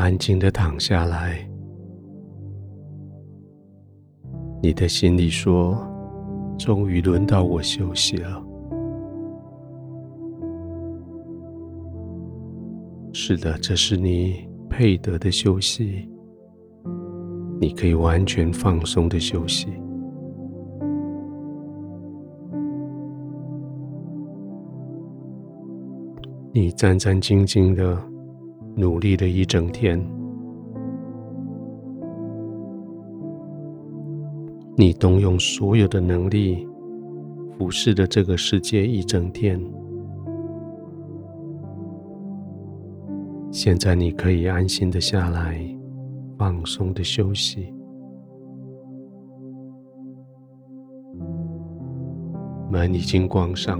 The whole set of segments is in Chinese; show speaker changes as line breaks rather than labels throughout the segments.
安静的躺下来。你的心里说：“终于轮到我休息了。”是的，这是你配得的休息。你可以完全放松的休息。你战战兢兢的努力了一整天，你动用所有的能力，俯视着这个世界一整天。现在你可以安心的下来。放松的休息，门已经关上，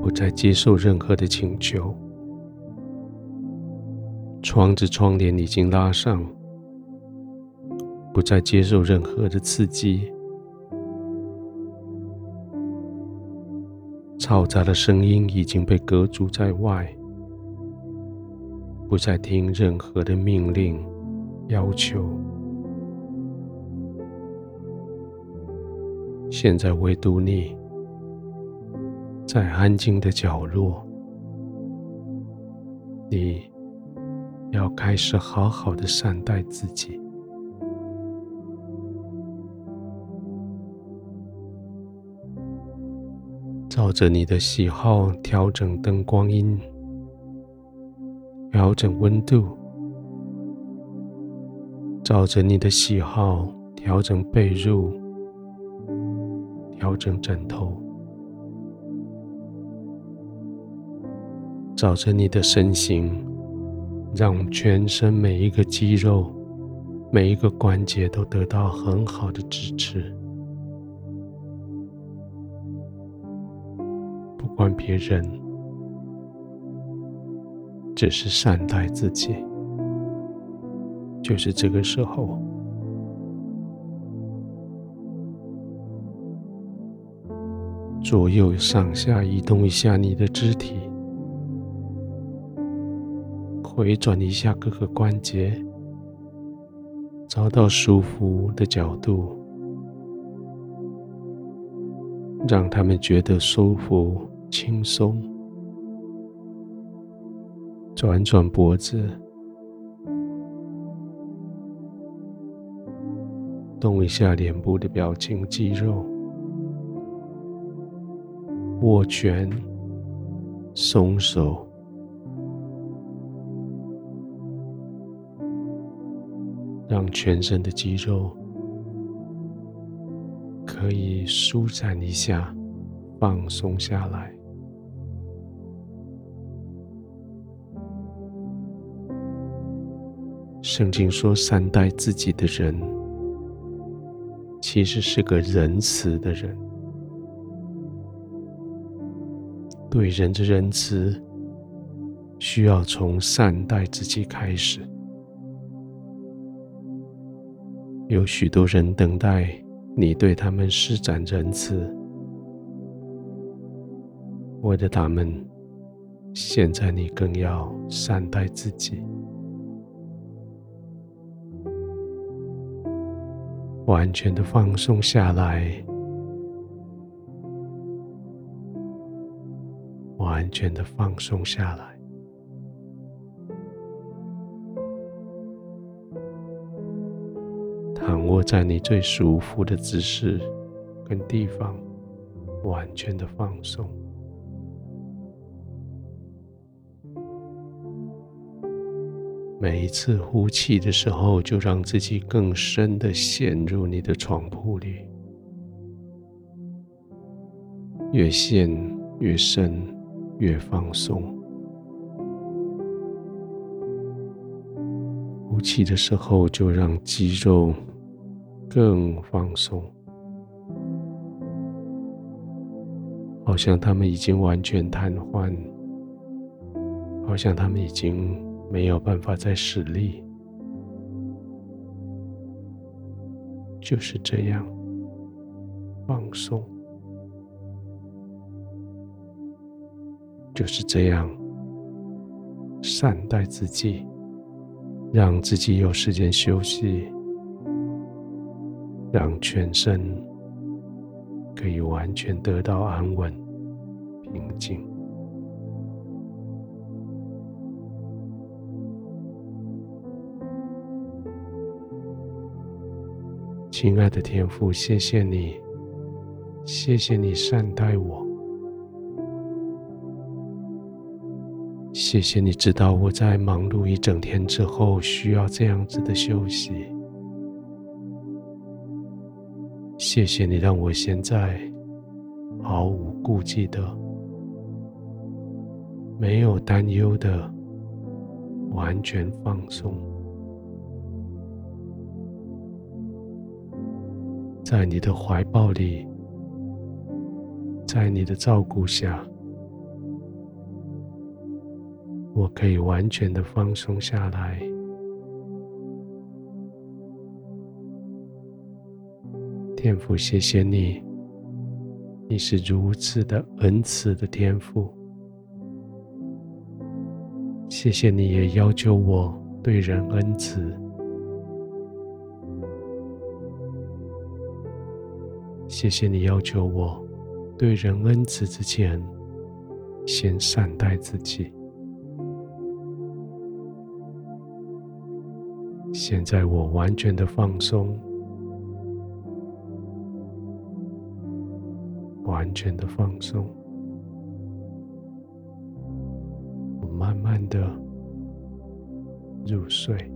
不再接受任何的请求。窗子窗帘已经拉上，不再接受任何的刺激。嘈杂的声音已经被隔阻在外。不再听任何的命令、要求。现在唯独你，在安静的角落，你要开始好好的善待自己，照着你的喜好调整灯光音。调整温度，照着你的喜好调整被褥，调整枕头，照着你的身形，让全身每一个肌肉、每一个关节都得到很好的支持。不管别人。只是善待自己，就是这个时候，左右上下移动一下你的肢体，回转一下各个关节，找到舒服的角度，让他们觉得舒服、轻松。转转脖子，动一下脸部的表情肌肉，握拳，松手，全身的肌肉可以舒展一下，放松下来。圣经说：“善待自己的人，其实是个仁慈的人。对人的仁慈，需要从善待自己开始。有许多人等待你对他们施展仁慈，为了他们，现在你更要善待自己。”完全的放松下来，完全的放松下来，躺卧在你最舒服的姿势跟地方，完全的放松。每一次呼气的时候，就让自己更深的陷入你的床铺里，越陷越深，越放松。呼气的时候，就让肌肉更放松，好像他们已经完全瘫痪，好像他们已经。没有办法再使力，就是这样放松，就是这样善待自己，让自己有时间休息，让全身可以完全得到安稳、平静。亲爱的天父，谢谢你，谢谢你善待我。谢谢你知道我在忙碌一整天之后需要这样子的休息。谢谢你让我现在毫无顾忌的、没有担忧的、完全放松，在你的怀抱里，在你的照顾下。我可以完全的放松下来，天父，谢谢你，你是如此的恩慈的天父，谢谢你也要求我对人恩慈，谢谢你要求我对人恩慈之前，先善待自己。现在我完全的放松，全的放松，我慢慢的入睡。